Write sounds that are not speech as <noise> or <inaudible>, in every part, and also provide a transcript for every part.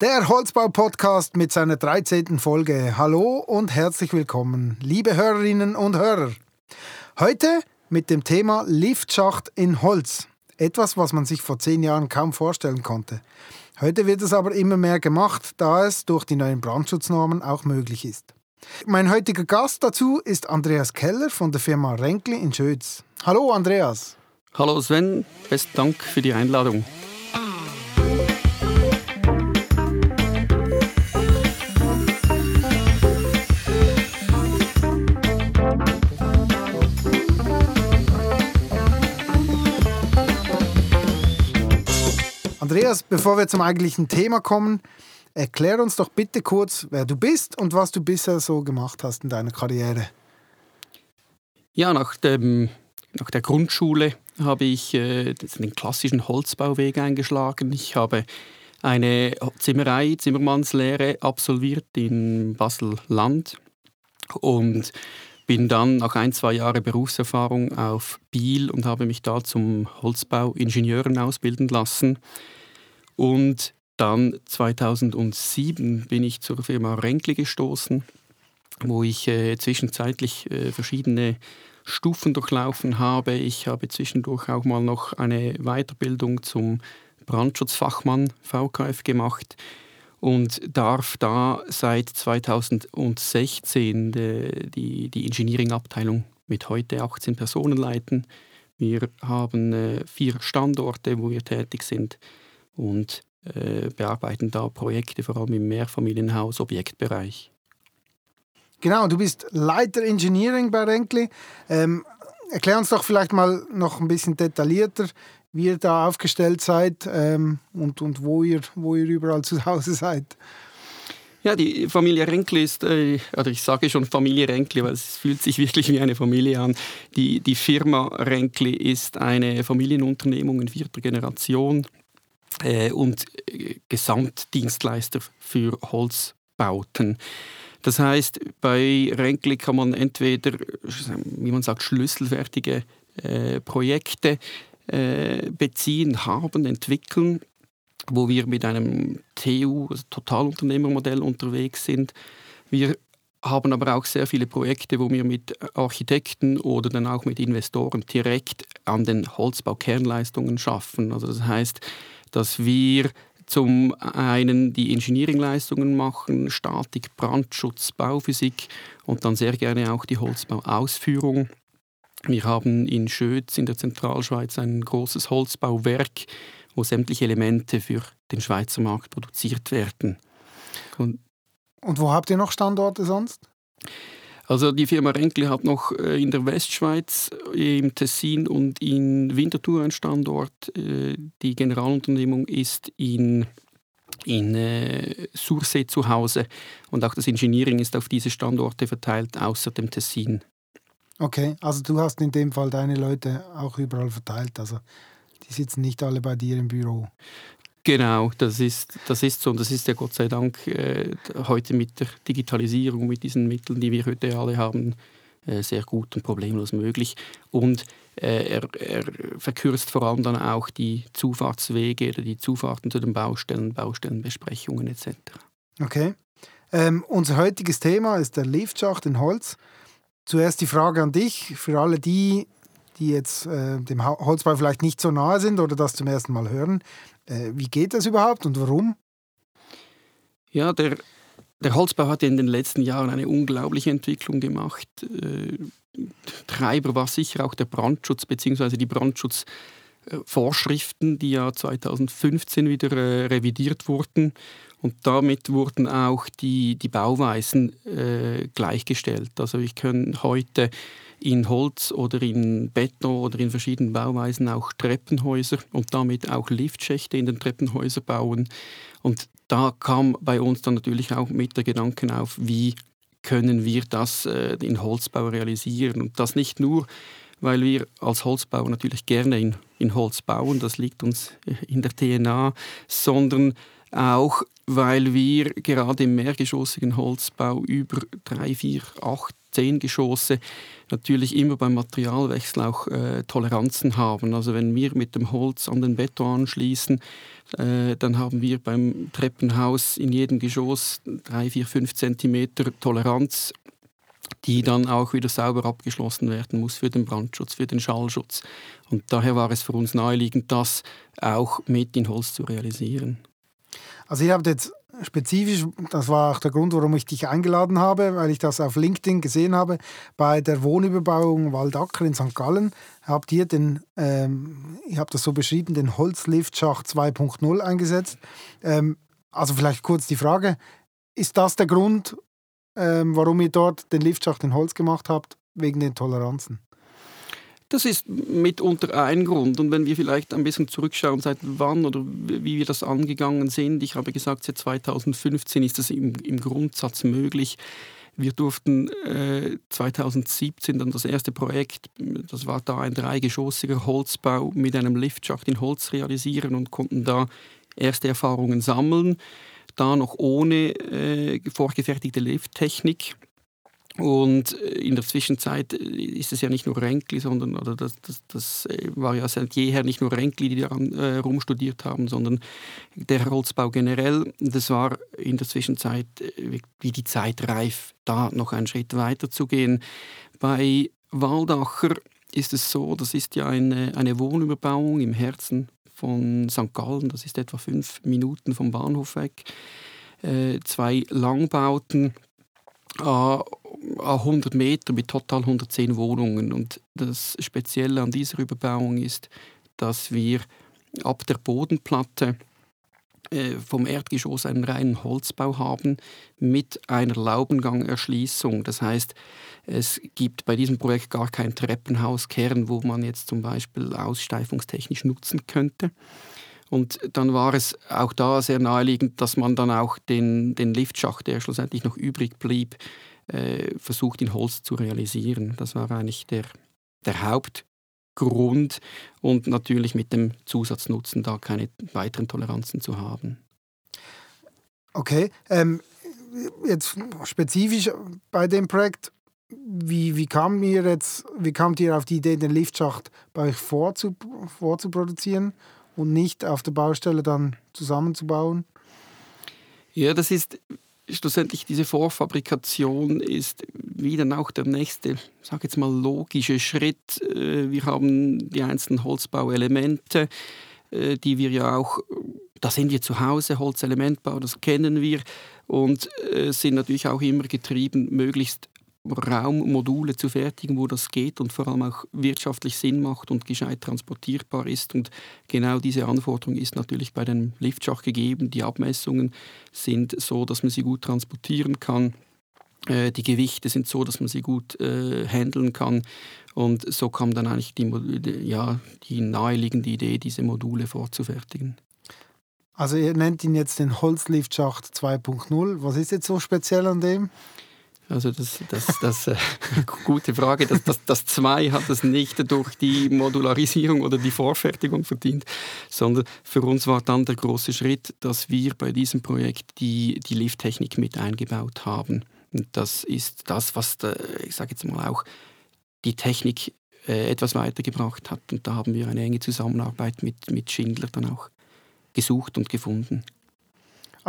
Der Holzbau-Podcast mit seiner 13. Folge. Hallo und herzlich willkommen, liebe Hörerinnen und Hörer. Heute mit dem Thema Liftschacht in Holz. Etwas, was man sich vor zehn Jahren kaum vorstellen konnte. Heute wird es aber immer mehr gemacht, da es durch die neuen Brandschutznormen auch möglich ist. Mein heutiger Gast dazu ist Andreas Keller von der Firma Renkli in Schötz. Hallo Andreas. Hallo Sven, besten Dank für die Einladung. Andreas, bevor wir zum eigentlichen Thema kommen, erklär uns doch bitte kurz, wer du bist und was du bisher so gemacht hast in deiner Karriere. Ja, nach, dem, nach der Grundschule habe ich äh, den klassischen Holzbauweg eingeschlagen. Ich habe eine Zimmerei, Zimmermannslehre absolviert in Basel-Land und bin dann nach ein, zwei Jahren Berufserfahrung auf Biel und habe mich da zum Holzbauingenieuren ausbilden lassen. Und dann 2007 bin ich zur Firma Renkli gestoßen, wo ich äh, zwischenzeitlich äh, verschiedene Stufen durchlaufen habe. Ich habe zwischendurch auch mal noch eine Weiterbildung zum Brandschutzfachmann VKF gemacht und darf da seit 2016 die, die, die Engineering-Abteilung mit heute 18 Personen leiten. Wir haben äh, vier Standorte, wo wir tätig sind und äh, bearbeiten da Projekte, vor allem im Mehrfamilienhaus-Objektbereich. Genau, du bist Leiter Engineering bei Renkli. Ähm, erklär uns doch vielleicht mal noch ein bisschen detaillierter, wie ihr da aufgestellt seid ähm, und, und wo, ihr, wo ihr überall zu Hause seid. Ja, die Familie Renkli ist, äh, oder ich sage schon Familie Renkli, weil es fühlt sich <laughs> wirklich wie eine Familie an. Die, die Firma Renkli ist eine Familienunternehmung in vierter Generation äh, und äh, Gesamtdienstleister für Holzbauten. Das heißt, bei Renkli kann man entweder, wie man sagt, schlüsselfertige äh, Projekte äh, beziehen, haben, entwickeln, wo wir mit einem TU, also Totalunternehmermodell unterwegs sind. Wir haben aber auch sehr viele Projekte, wo wir mit Architekten oder dann auch mit Investoren direkt an den Holzbaukernleistungen schaffen. Also das heißt, dass wir zum einen die Engineeringleistungen machen, Statik, Brandschutz, Bauphysik und dann sehr gerne auch die Holzbauausführung. Wir haben in Schötz in der Zentralschweiz ein großes Holzbauwerk, wo sämtliche Elemente für den Schweizer Markt produziert werden. Und, und wo habt ihr noch Standorte sonst? Also die Firma Renkli hat noch äh, in der Westschweiz, äh, im Tessin und in Winterthur einen Standort. Äh, die Generalunternehmung ist in, in Sursee zu Hause und auch das Engineering ist auf diese Standorte verteilt, außer dem Tessin. Okay, also du hast in dem Fall deine Leute auch überall verteilt. Also die sitzen nicht alle bei dir im Büro. Genau, das ist, das ist so. Und das ist ja Gott sei Dank äh, heute mit der Digitalisierung, mit diesen Mitteln, die wir heute alle haben, äh, sehr gut und problemlos möglich. Und äh, er, er, verkürzt vor allem dann auch die Zufahrtswege oder die Zufahrten zu den Baustellen, Baustellenbesprechungen etc. Okay. Ähm, unser heutiges Thema ist der Liftschacht in Holz. Zuerst die Frage an dich, für alle die, die jetzt äh, dem Holzbau vielleicht nicht so nahe sind oder das zum ersten Mal hören. Äh, wie geht das überhaupt und warum? Ja, der, der Holzbau hat in den letzten Jahren eine unglaubliche Entwicklung gemacht. Äh, Treiber war sicher auch der Brandschutz bzw. die Brandschutzvorschriften, die ja 2015 wieder äh, revidiert wurden. Und damit wurden auch die, die Bauweisen äh, gleichgestellt. Also ich kann heute in Holz oder in Beton oder in verschiedenen Bauweisen auch Treppenhäuser und damit auch Liftschächte in den Treppenhäusern bauen. Und da kam bei uns dann natürlich auch mit der Gedanken auf, wie können wir das äh, in Holzbau realisieren. Und das nicht nur, weil wir als Holzbauer natürlich gerne in, in Holz bauen, das liegt uns in der DNA, sondern auch, weil wir gerade im mehrgeschossigen Holzbau über drei, vier, acht zehn Geschosse, natürlich immer beim Materialwechsel auch äh, Toleranzen haben. Also wenn wir mit dem Holz an den Beton anschließen, äh, dann haben wir beim Treppenhaus in jedem Geschoss drei, vier, fünf Zentimeter Toleranz die dann auch wieder sauber abgeschlossen werden muss für den Brandschutz, für den Schallschutz. Und daher war es für uns naheliegend, das auch mit in Holz zu realisieren. Also ihr habt jetzt spezifisch, das war auch der Grund, warum ich dich eingeladen habe, weil ich das auf LinkedIn gesehen habe, bei der Wohnüberbauung Waldacker in St. Gallen habt ihr den, ähm, ihr habt das so beschrieben, den Holzliftschacht 2.0 eingesetzt. Ähm, also vielleicht kurz die Frage, ist das der Grund, ähm, warum ihr dort den Liftschacht in Holz gemacht habt? Wegen den Toleranzen? Das ist mitunter ein Grund. Und wenn wir vielleicht ein bisschen zurückschauen, seit wann oder wie wir das angegangen sind, ich habe gesagt, seit 2015 ist das im, im Grundsatz möglich. Wir durften äh, 2017 dann das erste Projekt, das war da ein dreigeschossiger Holzbau mit einem Liftschacht in Holz realisieren und konnten da erste Erfahrungen sammeln. Da noch ohne äh, vorgefertigte Lifttechnik. Und äh, in der Zwischenzeit äh, ist es ja nicht nur Renkli, sondern oder das, das, das äh, war ja seit jeher nicht nur Renkli, die daran äh, rumstudiert haben, sondern der Holzbau generell. Das war in der Zwischenzeit wie die Zeit reif, da noch einen Schritt weiter zu gehen. Bei Waldacher ist es so, das ist ja eine, eine Wohnüberbauung im Herzen von St. Gallen, das ist etwa fünf Minuten vom Bahnhof weg. Äh, zwei Langbauten, 100 Meter mit total 110 Wohnungen. Und das Spezielle an dieser Überbauung ist, dass wir ab der Bodenplatte äh, vom Erdgeschoss einen reinen Holzbau haben mit einer Laubengangerschließung. Das heißt, es gibt bei diesem Projekt gar keinen Treppenhauskern, wo man jetzt zum Beispiel aussteifungstechnisch nutzen könnte. Und dann war es auch da sehr naheliegend, dass man dann auch den, den Liftschacht, der schlussendlich noch übrig blieb, äh, versucht in Holz zu realisieren. Das war eigentlich der, der Hauptgrund und natürlich mit dem Zusatznutzen da keine weiteren Toleranzen zu haben. Okay, ähm, jetzt spezifisch bei dem Projekt, wie, wie, kam ihr jetzt, wie kamt ihr auf die Idee, den Liftschacht bei euch vorzu, vorzuproduzieren? Und nicht auf der Baustelle dann zusammenzubauen? Ja, das ist schlussendlich diese Vorfabrikation ist wie dann auch der nächste, sage jetzt mal logische Schritt. Äh, wir haben die einzelnen Holzbauelemente, äh, die wir ja auch, da sind wir zu Hause, Holzelementbau, das kennen wir und äh, sind natürlich auch immer getrieben, möglichst Raummodule zu fertigen, wo das geht und vor allem auch wirtschaftlich Sinn macht und gescheit transportierbar ist. Und genau diese Anforderung ist natürlich bei dem Liftschacht gegeben. Die Abmessungen sind so, dass man sie gut transportieren kann. Äh, die Gewichte sind so, dass man sie gut äh, handeln kann. Und so kam dann eigentlich die, ja, die naheliegende Idee, diese Module vorzufertigen. Also ihr nennt ihn jetzt den Holzliftschacht 2.0. Was ist jetzt so speziell an dem? Also das, das, das äh, <laughs> gute Frage. Das, das, das zwei hat es nicht durch die Modularisierung oder die Vorfertigung verdient, sondern für uns war dann der große Schritt, dass wir bei diesem Projekt die, die Lifttechnik mit eingebaut haben. Und das ist das, was, der, ich sage jetzt mal auch, die Technik äh, etwas weitergebracht hat. Und da haben wir eine enge Zusammenarbeit mit, mit Schindler dann auch gesucht und gefunden.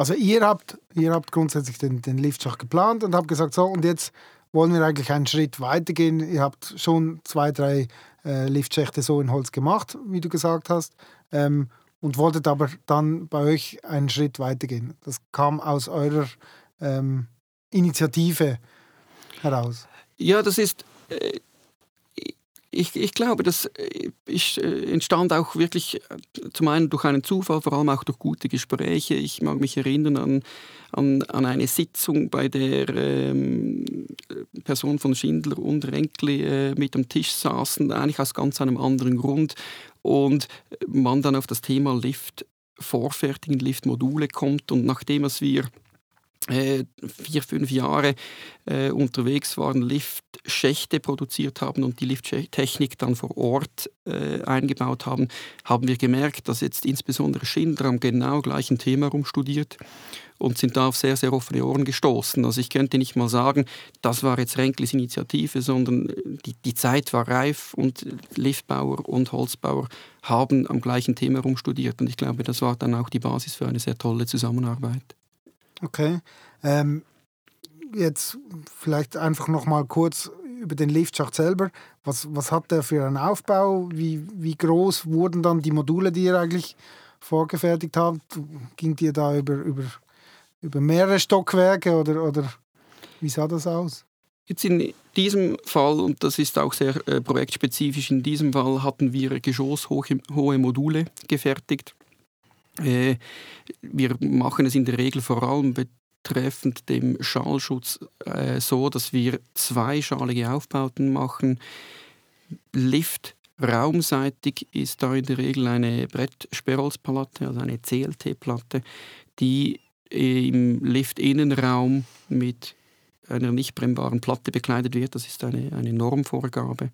Also ihr habt, ihr habt grundsätzlich den, den Liftschacht geplant und habt gesagt, so und jetzt wollen wir eigentlich einen Schritt weitergehen. Ihr habt schon zwei, drei äh, Liftschächte so in Holz gemacht, wie du gesagt hast, ähm, und wolltet aber dann bei euch einen Schritt weitergehen. Das kam aus eurer ähm, Initiative heraus. Ja, das ist äh, ich, ich glaube, das äh, äh, entstand auch wirklich äh, zum einen durch einen Zufall, vor allem auch durch gute Gespräche. Ich mag mich erinnern an, an, an eine Sitzung, bei der ähm, Personen von Schindler und Renkli äh, mit am Tisch saßen, eigentlich aus ganz einem anderen Grund. Und man dann auf das Thema Lift vorfertigen, Liftmodule kommt. Und nachdem es wir vier, fünf Jahre äh, unterwegs waren, Liftschächte produziert haben und die Lifttechnik dann vor Ort äh, eingebaut haben, haben wir gemerkt, dass jetzt insbesondere Schindler am genau gleichen Thema rumstudiert und sind da auf sehr, sehr offene Ohren gestoßen. Also ich könnte nicht mal sagen, das war jetzt Renklis Initiative, sondern die, die Zeit war reif und Liftbauer und Holzbauer haben am gleichen Thema herumstudiert und ich glaube, das war dann auch die Basis für eine sehr tolle Zusammenarbeit. Okay. Ähm, jetzt vielleicht einfach noch mal kurz über den Liftschacht selber. Was, was hat der für einen Aufbau? Wie, wie groß wurden dann die Module, die ihr eigentlich vorgefertigt habt? Ging ihr da über, über, über mehrere Stockwerke oder, oder wie sah das aus? Jetzt in diesem Fall, und das ist auch sehr äh, projektspezifisch, in diesem Fall hatten wir geschosshohe Module gefertigt. Äh, wir machen es in der Regel vor allem betreffend dem Schalschutz äh, so, dass wir zweischalige Aufbauten machen. Lift raumseitig ist da in der Regel eine Brettsperrholzplatte, also eine CLT-Platte, die im Lift-Innenraum mit einer nicht brennbaren Platte bekleidet wird. Das ist eine, eine Normvorgabe.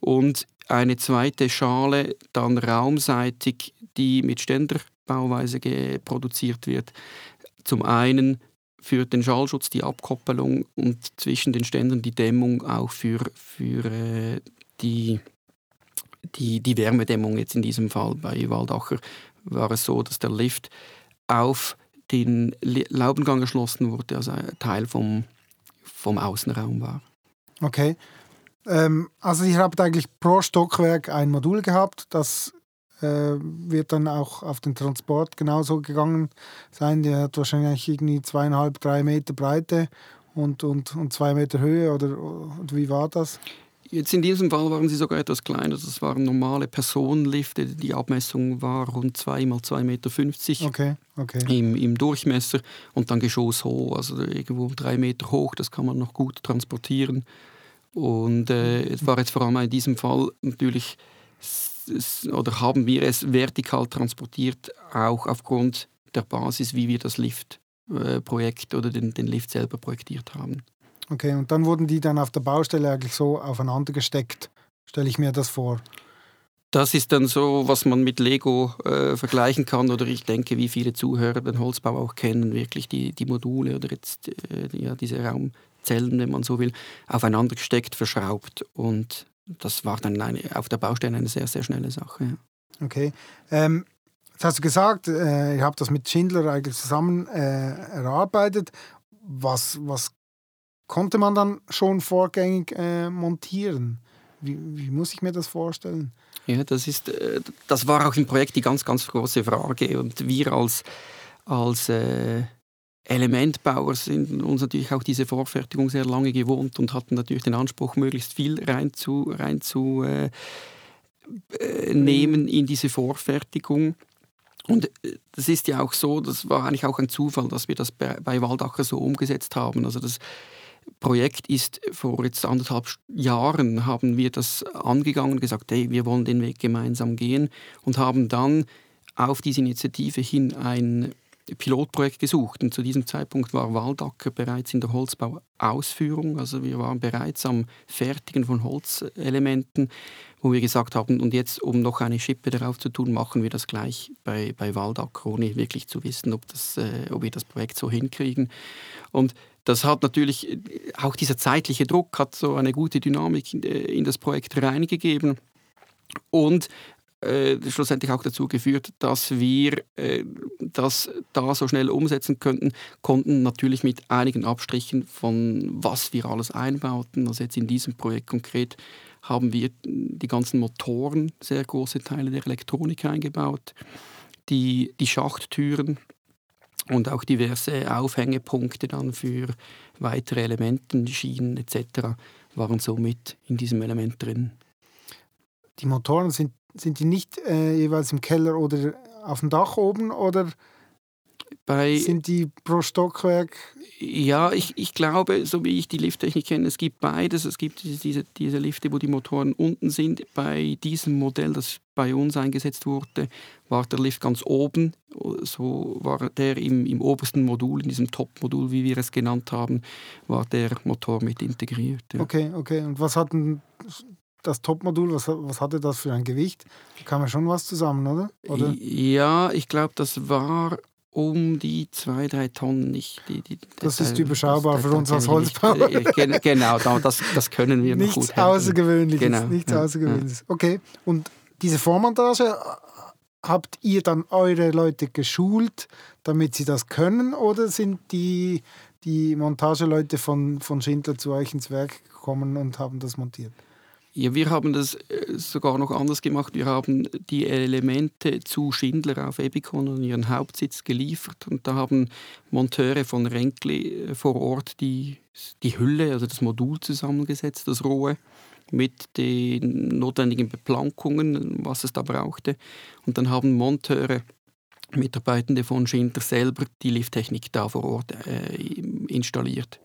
Und eine zweite Schale dann raumseitig, die mit Ständerbauweise produziert wird. Zum einen für den Schallschutz die Abkoppelung und zwischen den Ständern die Dämmung auch für, für äh, die, die, die Wärmedämmung. Jetzt in diesem Fall bei Waldacher war es so, dass der Lift auf den Laubengang erschlossen wurde, also Teil vom, vom Außenraum war. Okay. Ähm, also ihr habt eigentlich pro Stockwerk ein Modul gehabt, das wird dann auch auf den Transport genauso gegangen sein. Der hat wahrscheinlich irgendwie zweieinhalb, drei Meter Breite und, und, und zwei Meter Höhe oder, oder wie war das? Jetzt in diesem Fall waren sie sogar etwas kleiner. Das waren normale Personenlifte. Die Abmessung war rund 2 mal 2,50 Meter okay, okay. Im, im Durchmesser und dann geschosshoch, also irgendwo drei Meter hoch. Das kann man noch gut transportieren. Und äh, es war jetzt vor allem in diesem Fall natürlich oder haben wir es vertikal transportiert, auch aufgrund der Basis, wie wir das Lift-Projekt oder den, den Lift selber projektiert haben. Okay, und dann wurden die dann auf der Baustelle eigentlich so aufeinander gesteckt, stelle ich mir das vor. Das ist dann so, was man mit Lego äh, vergleichen kann, oder ich denke, wie viele Zuhörer den Holzbau auch kennen, wirklich die, die Module oder jetzt äh, ja, diese Raumzellen, wenn man so will, aufeinander gesteckt, verschraubt und das war dann eine, auf der Baustelle eine sehr, sehr schnelle Sache. Ja. Okay. Ähm, jetzt hast du gesagt, äh, ihr habt das mit Schindler eigentlich zusammen äh, erarbeitet. Was, was konnte man dann schon vorgängig äh, montieren? Wie, wie, muss ich mir das vorstellen? Ja, das, ist, äh, das war auch im Projekt die ganz, ganz große Frage. Und wir als, als äh, Elementbauer sind uns natürlich auch diese Vorfertigung sehr lange gewohnt und hatten natürlich den Anspruch, möglichst viel reinzunehmen rein zu, äh, äh, in diese Vorfertigung. Und äh, das ist ja auch so, das war eigentlich auch ein Zufall, dass wir das bei, Waldacher so umgesetzt haben. Also das Projekt ist vor jetzt anderthalb Jahren haben wir das angegangen gesagt, hey, wir wollen den Weg gemeinsam gehen und haben dann auf diese Initiative hin ein Pilotprojekt gesucht. Und zu diesem Zeitpunkt war Waldacker bereits in der Holzbauausführung. Also wir waren bereits am Fertigen von Holzelementen, wo wir gesagt haben, und jetzt, um noch eine Schippe darauf zu tun, machen wir das gleich bei, bei Waldacker, ohne wirklich zu wissen, ob, das, äh, ob wir das Projekt so hinkriegen. Und das hat natürlich, auch dieser zeitliche Druck hat so eine gute Dynamik in, äh, in das Projekt reingegeben. Und äh, schlussendlich auch dazu geführt, dass wir äh, das da so schnell umsetzen könnten, konnten natürlich mit einigen Abstrichen von was wir alles einbauten. Also jetzt in diesem Projekt konkret haben wir die ganzen Motoren, sehr große Teile der Elektronik eingebaut, die, die Schachttüren und auch diverse Aufhängepunkte dann für weitere Elementen, Schienen etc. waren somit in diesem Element drin. Die Motoren sind sind die nicht äh, jeweils im Keller oder auf dem Dach oben oder bei, sind die pro Stockwerk? Ja, ich, ich glaube, so wie ich die Lifttechnik kenne, es gibt beides. Es gibt diese, diese Lifte, wo die Motoren unten sind. Bei diesem Modell, das bei uns eingesetzt wurde, war der Lift ganz oben. So war der im, im obersten Modul, in diesem Top-Modul, wie wir es genannt haben, war der Motor mit integriert. Ja. Okay, okay. Und was hatten das Topmodul, was, was hatte das für ein Gewicht? Da kam ja schon was zusammen, oder? oder? Ja, ich glaube, das war um die zwei, drei Tonnen. Nicht, die, die, das ist überschaubar das, für uns als Holzbauer. genau, das, das können wir nichts gut Außergewöhnliches, genau. Nichts ja, Außergewöhnliches. Ja. Okay, und diese Vormontage, habt ihr dann eure Leute geschult, damit sie das können oder sind die, die Montageleute von, von Schindler zu euch ins Werk gekommen und haben das montiert? Ja, wir haben das äh, sogar noch anders gemacht. Wir haben die Elemente zu Schindler auf Ebikon an ihren Hauptsitz geliefert und da haben Monteure von Renkli äh, vor Ort die, die Hülle, also das Modul zusammengesetzt, das rohe, mit den notwendigen Beplankungen, was es da brauchte. Und dann haben Monteure Mitarbeitende von Schindler selber die Lifttechnik da vor Ort äh, installiert.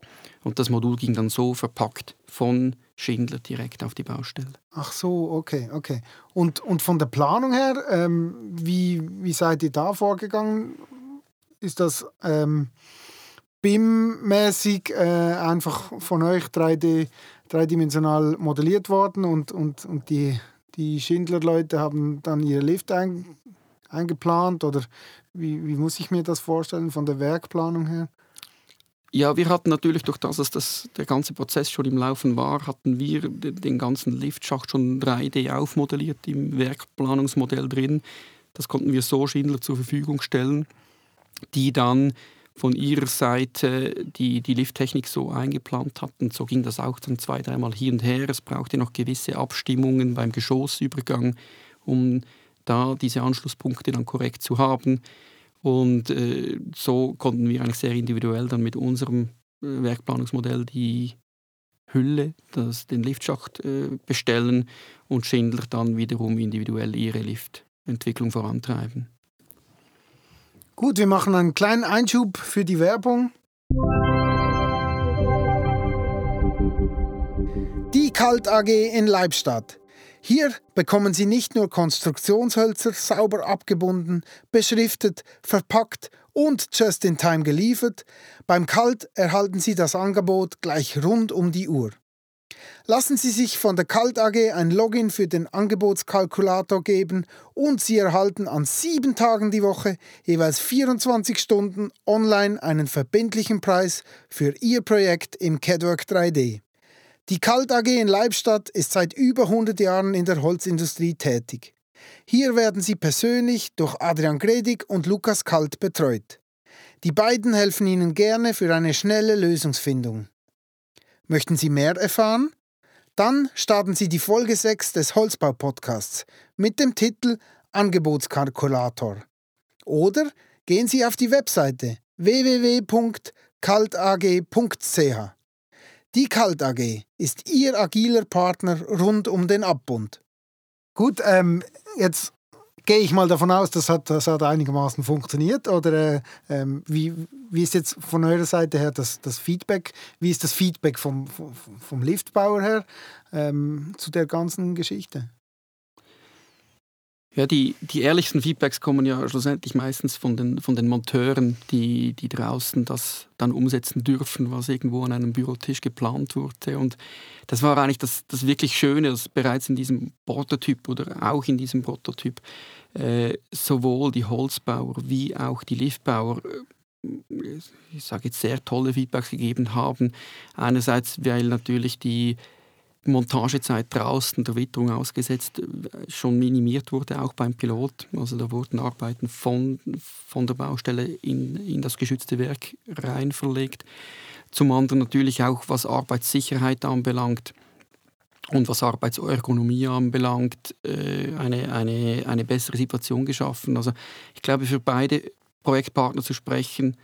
Und das Modul ging dann so verpackt von Schindler direkt auf die Baustelle. Ach so, okay, okay. Und, und von der Planung her, ähm, wie, wie seid ihr da vorgegangen? Ist das ähm, BIM-mäßig äh, einfach von euch 3D, dreidimensional modelliert worden und, und, und die, die Schindler-Leute haben dann ihre Lift ein, eingeplant? Oder wie, wie muss ich mir das vorstellen von der Werkplanung her? Ja, wir hatten natürlich durch das, dass das, der ganze Prozess schon im Laufen war, hatten wir den ganzen Liftschacht schon 3D aufmodelliert im Werkplanungsmodell drin. Das konnten wir so Schindler zur Verfügung stellen, die dann von ihrer Seite die, die Lifttechnik so eingeplant hatten. So ging das auch dann zwei, dreimal hier und her. Es brauchte noch gewisse Abstimmungen beim Geschossübergang, um da diese Anschlusspunkte dann korrekt zu haben. Und äh, so konnten wir eigentlich sehr individuell dann mit unserem äh, Werkplanungsmodell die Hülle, das, den Liftschacht äh, bestellen und Schindler dann wiederum individuell ihre Liftentwicklung vorantreiben. Gut, wir machen einen kleinen Einschub für die Werbung. Die Kalt AG in Leibstadt. Hier bekommen Sie nicht nur Konstruktionshölzer sauber abgebunden, beschriftet, verpackt und just in time geliefert, beim Kalt erhalten Sie das Angebot gleich rund um die Uhr. Lassen Sie sich von der Kalt AG ein Login für den Angebotskalkulator geben und Sie erhalten an sieben Tagen die Woche jeweils 24 Stunden online einen verbindlichen Preis für Ihr Projekt im CADWork 3D. Die Kalt AG in Leibstadt ist seit über 100 Jahren in der Holzindustrie tätig. Hier werden sie persönlich durch Adrian Gredig und Lukas Kalt betreut. Die beiden helfen Ihnen gerne für eine schnelle Lösungsfindung. Möchten Sie mehr erfahren? Dann starten Sie die Folge 6 des Holzbau-Podcasts mit dem Titel Angebotskalkulator. Oder gehen Sie auf die Webseite www.kaltag.ch. Die Kalt AG ist Ihr agiler Partner rund um den Abbund. Gut, ähm, jetzt gehe ich mal davon aus, das hat, das hat einigermaßen funktioniert. Oder äh, ähm, wie, wie ist jetzt von eurer Seite her das, das Feedback? Wie ist das Feedback vom, vom, vom Liftbauer her ähm, zu der ganzen Geschichte? Ja, die, die ehrlichsten Feedbacks kommen ja schlussendlich meistens von den, von den Monteuren, die, die draußen das dann umsetzen dürfen, was irgendwo an einem Bürotisch geplant wurde. Und das war eigentlich das, das wirklich Schöne, dass bereits in diesem Prototyp oder auch in diesem Prototyp äh, sowohl die Holzbauer wie auch die Liftbauer äh, ich sage jetzt sehr tolle Feedbacks gegeben haben. Einerseits, weil natürlich die Montagezeit draußen der Witterung ausgesetzt äh, schon minimiert wurde, auch beim Pilot. Also da wurden Arbeiten von, von der Baustelle in, in das geschützte Werk rein verlegt. Zum anderen natürlich auch, was Arbeitssicherheit anbelangt und was Arbeitsergonomie anbelangt, äh, eine, eine, eine bessere Situation geschaffen. Also ich glaube, für beide Projektpartner zu sprechen,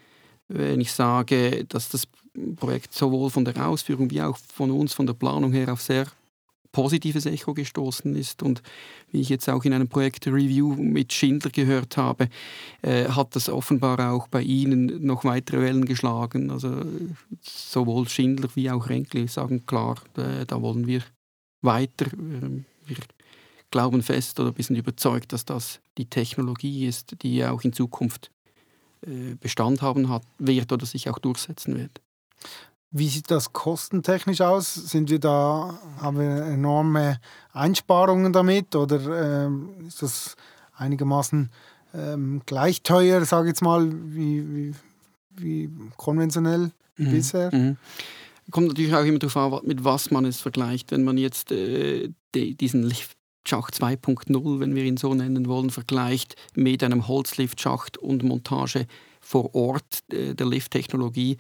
wenn ich sage, dass das Projekt sowohl von der Ausführung wie auch von uns, von der Planung her auf sehr positives Echo gestoßen ist. Und wie ich jetzt auch in einem Projekt-Review mit Schindler gehört habe, äh, hat das offenbar auch bei Ihnen noch weitere Wellen geschlagen. Also sowohl Schindler wie auch Renkli sagen klar, äh, da wollen wir weiter. Ähm, wir glauben fest oder sind überzeugt, dass das die Technologie ist, die auch in Zukunft äh, Bestand haben hat, wird oder sich auch durchsetzen wird. Wie sieht das kostentechnisch aus? Sind wir da, haben wir enorme Einsparungen damit oder äh, ist das einigermaßen ähm, gleich teuer, sage ich jetzt mal, wie, wie, wie konventionell mhm. bisher. Mhm. Kommt natürlich auch immer darauf an, mit was man es vergleicht. Wenn man jetzt äh, die, diesen Liftschacht 2.0, wenn wir ihn so nennen wollen, vergleicht mit einem Holzliftschacht und Montage vor Ort äh, der Lifttechnologie,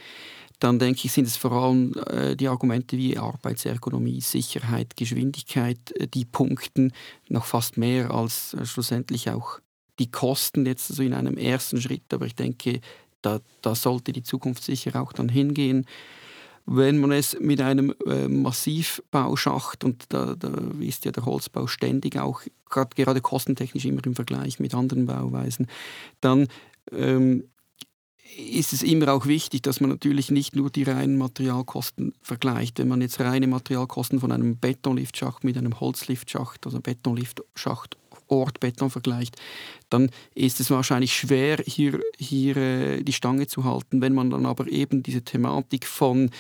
dann denke ich, sind es vor allem äh, die Argumente wie Arbeitsergonomie, Sicherheit, Geschwindigkeit, äh, die punkten noch fast mehr als äh, schlussendlich auch die Kosten jetzt so in einem ersten Schritt. Aber ich denke, da, da sollte die Zukunft sicher auch dann hingehen. Wenn man es mit einem äh, Massivbauschacht, und da, da, ist ja der Holzbau ständig auch grad, gerade kostentechnisch immer im Vergleich mit anderen Bauweisen, dann ähm, ist es immer auch wichtig, dass man natürlich nicht nur die reinen Materialkosten vergleicht. Wenn man jetzt reine Materialkosten von einem Betonliftschacht mit einem Holzliftschacht, also Betonliftschacht Ort Beton vergleicht, dann ist es wahrscheinlich schwer, hier, hier äh, die Stange zu halten. Wenn man dann aber eben diese Thematik von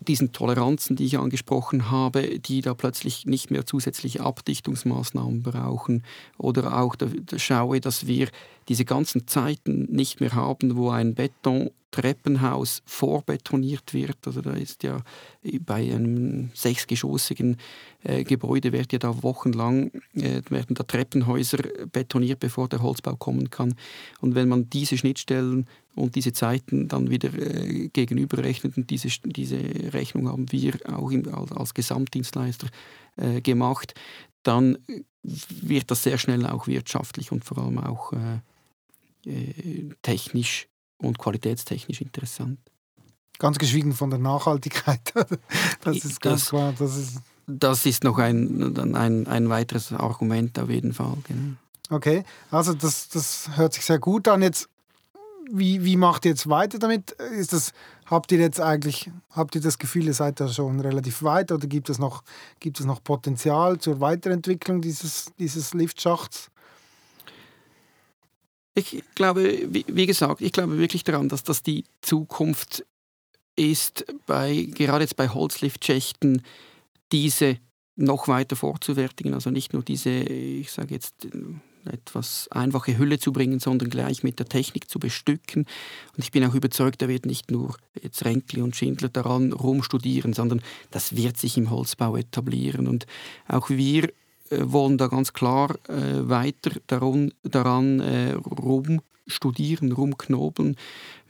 diesen Toleranzen, die ich angesprochen habe, die da plötzlich nicht mehr zusätzliche Abdichtungsmaßnahmen brauchen oder auch da, da schaue, dass wir diese ganzen Zeiten nicht mehr haben, wo ein Beton Treppenhaus vorbetoniert wird. Also da ist ja bei einem sechsgeschossigen äh, Gebäude wird ja da wochenlang äh, werden da Treppenhäuser betoniert, bevor der Holzbau kommen kann. Und wenn man diese Schnittstellen und diese Zeiten dann wieder äh, gegenüberrechnet und diese, diese Rechnung haben wir auch im, als, als Gesamtdienstleister äh, gemacht, dann wird das sehr schnell auch wirtschaftlich und vor allem auch äh, äh, technisch und qualitätstechnisch interessant. Ganz geschwiegen von der Nachhaltigkeit. <laughs> das ist ganz das, klar. Das ist, das ist noch ein, ein, ein weiteres Argument auf jeden Fall. Genau. Okay, also das, das hört sich sehr gut an. Jetzt, wie, wie macht ihr jetzt weiter damit? Ist das, habt ihr jetzt eigentlich, habt ihr das Gefühl, ihr seid da schon relativ weit oder gibt es noch, gibt es noch Potenzial zur Weiterentwicklung dieses, dieses Liftschachts? Ich glaube, wie, gesagt, ich glaube wirklich daran, dass das die Zukunft ist, bei, gerade jetzt bei Holzliftschächten, diese noch weiter vorzuwertigen. Also nicht nur diese, ich sage jetzt, etwas einfache Hülle zu bringen, sondern gleich mit der Technik zu bestücken. Und ich bin auch überzeugt, da wird nicht nur jetzt Renkli und Schindler daran rumstudieren, sondern das wird sich im Holzbau etablieren. Und auch wir wollen da ganz klar äh, weiter daran, daran äh, rumstudieren, rumknobeln.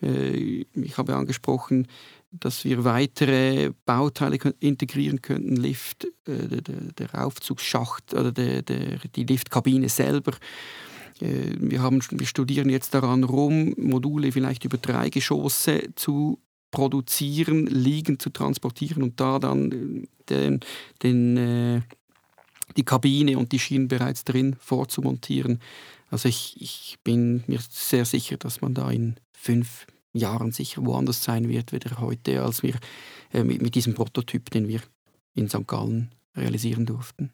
Äh, ich habe angesprochen, dass wir weitere Bauteile integrieren könnten, Lift, äh, der, der, Aufzugsschacht oder der, der, die Liftkabine selber. Äh, wir, haben, wir studieren jetzt daran rum, Module vielleicht über drei Geschosse zu produzieren, liegen zu transportieren und da dann den, den die Kabine und die Schienen bereits drin vorzumontieren. Also ich, ich bin mir sehr sicher, dass man da in fünf Jahren sicher woanders sein wird, weder heute, als wir äh, mit, mit diesem Prototyp, den wir in St. Gallen realisieren durften.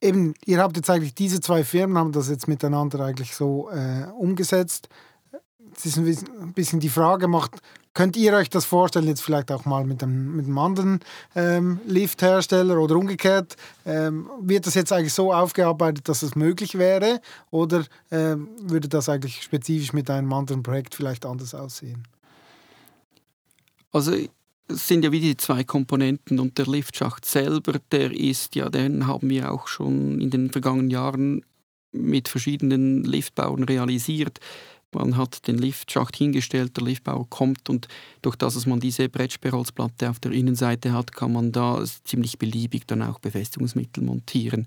Eben, ihr habt jetzt eigentlich diese zwei Firmen haben das jetzt miteinander eigentlich so äh, umgesetzt. Es ist ein bisschen die Frage, macht, Könnt ihr euch das vorstellen, jetzt vielleicht auch mal mit einem, mit einem anderen ähm, Lifthersteller oder umgekehrt? Ähm, wird das jetzt eigentlich so aufgearbeitet, dass es möglich wäre? Oder ähm, würde das eigentlich spezifisch mit einem anderen Projekt vielleicht anders aussehen? Also es sind ja wie die zwei Komponenten und der Liftschacht selber, der ist ja, den haben wir auch schon in den vergangenen Jahren mit verschiedenen Liftbauern realisiert. Man hat den Liftschacht hingestellt, der Liftbauer kommt und durch das, dass man diese Brettsperrholzplatte auf der Innenseite hat, kann man da ziemlich beliebig dann auch Befestigungsmittel montieren.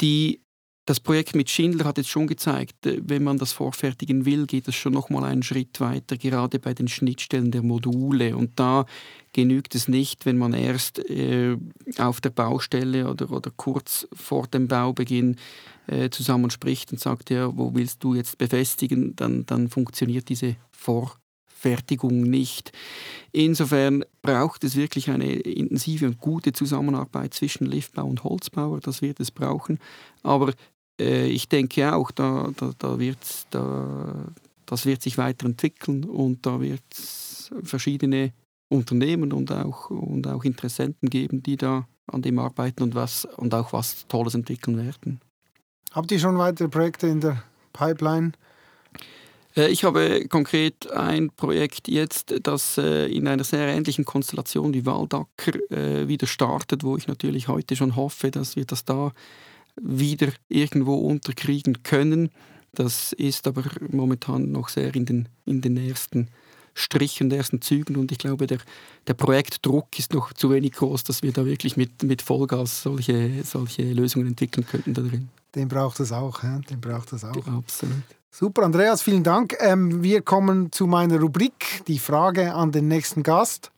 Die das Projekt mit Schindler hat jetzt schon gezeigt, äh, wenn man das vorfertigen will, geht es schon noch mal einen Schritt weiter, gerade bei den Schnittstellen der Module. Und da genügt es nicht, wenn man erst äh, auf der Baustelle oder, oder kurz vor dem Baubeginn äh, zusammen spricht und sagt, ja, wo willst du jetzt befestigen, dann, dann funktioniert diese Vorfertigung nicht. Insofern braucht es wirklich eine intensive und gute Zusammenarbeit zwischen Liftbau und Holzbauer, das wird es brauchen. Aber äh, ich denke auch, da, da, da wird, da, das wird sich weiterentwickeln und da wird es verschiedene Unternehmen und auch, und auch Interessenten geben, die da an dem arbeiten und, was, und auch was Tolles entwickeln werden. Habt ihr schon weitere Projekte in der Pipeline? Äh, ich habe konkret ein Projekt jetzt, das äh, in einer sehr ähnlichen Konstellation wie Waldacker äh, wieder startet, wo ich natürlich heute schon hoffe, dass wir das da wieder irgendwo unterkriegen können. Das ist aber momentan noch sehr in den, in den ersten Strichen, den ersten Zügen und ich glaube, der, der Projektdruck ist noch zu wenig groß, dass wir da wirklich mit, mit Vollgas solche, solche Lösungen entwickeln könnten da drin. Den braucht es auch, ja? den braucht es auch. Absolut. Super, Andreas, vielen Dank. Ähm, wir kommen zu meiner Rubrik, die Frage an den nächsten Gast.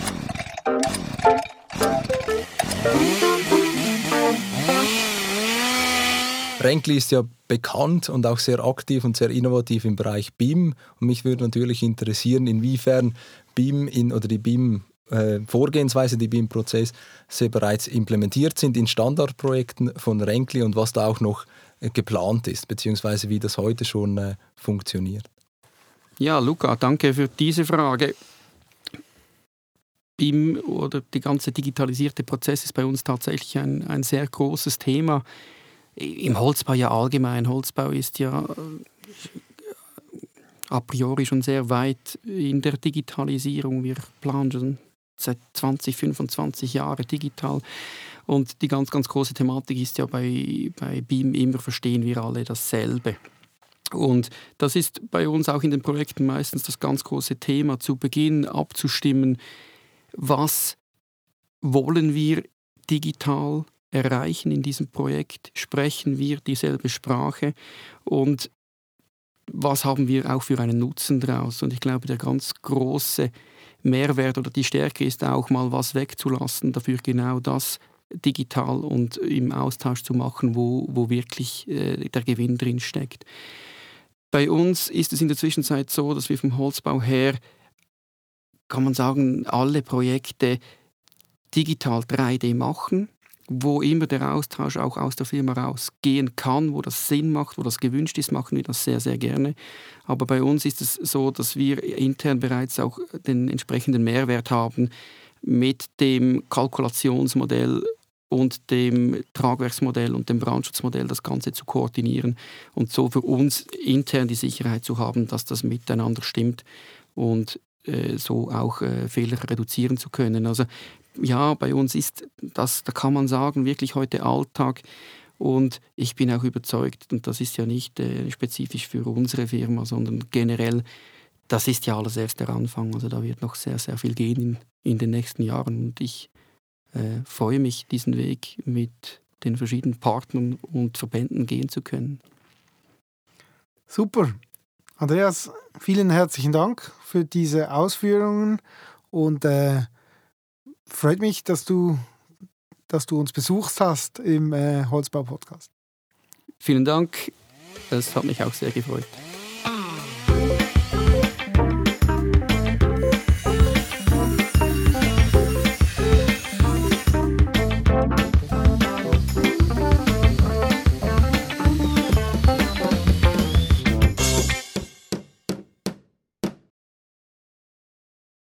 Renkli ist ja bekannt und auch sehr aktiv und sehr innovativ im Bereich BIM. Und mich würde natürlich interessieren, inwiefern BIM in, oder die BIM äh, Vorgehensweise, die BIM-Prozesse bereits implementiert sind in Standardprojekten von Renkli und was da auch noch äh, geplant ist, beziehungsweise wie das heute schon äh, funktioniert. Ja, Luca, danke für diese Frage. BIM oder die ganze digitalisierte Prozess ist bei uns tatsächlich ein, ein sehr großes Thema. Im Holzbau ja allgemein. Holzbau ist ja äh, a priori schon sehr weit in der Digitalisierung. Wir planen schon seit 20, 25 Jahren digital. Und die ganz, ganz große Thematik ist ja bei, bei BIM immer verstehen wir alle dasselbe. Und das ist bei uns auch in den Projekten meistens das ganz große Thema, zu Beginn abzustimmen, was wollen wir digital erreichen in diesem Projekt, sprechen wir dieselbe Sprache und was haben wir auch für einen Nutzen daraus. Und ich glaube, der ganz große Mehrwert oder die Stärke ist auch mal was wegzulassen, dafür genau das digital und im Austausch zu machen, wo, wo wirklich äh, der Gewinn drin steckt. Bei uns ist es in der Zwischenzeit so, dass wir vom Holzbau her, kann man sagen, alle Projekte digital 3D machen, wo immer der Austausch auch aus der Firma rausgehen kann, wo das Sinn macht, wo das gewünscht ist, machen wir das sehr, sehr gerne. Aber bei uns ist es so, dass wir intern bereits auch den entsprechenden Mehrwert haben, mit dem Kalkulationsmodell und dem Tragwerksmodell und dem Brandschutzmodell das Ganze zu koordinieren und so für uns intern die Sicherheit zu haben, dass das miteinander stimmt und äh, so auch äh, Fehler reduzieren zu können. Also ja, bei uns ist das, da kann man sagen, wirklich heute Alltag. Und ich bin auch überzeugt, und das ist ja nicht äh, spezifisch für unsere Firma, sondern generell, das ist ja alles erst der Anfang. Also da wird noch sehr, sehr viel gehen in, in den nächsten Jahren. Und ich äh, freue mich, diesen Weg mit den verschiedenen Partnern und Verbänden gehen zu können. Super. Andreas, vielen herzlichen Dank für diese Ausführungen und äh, freut mich, dass du, dass du uns besucht hast im äh, Holzbau-Podcast. Vielen Dank. Es hat mich auch sehr gefreut.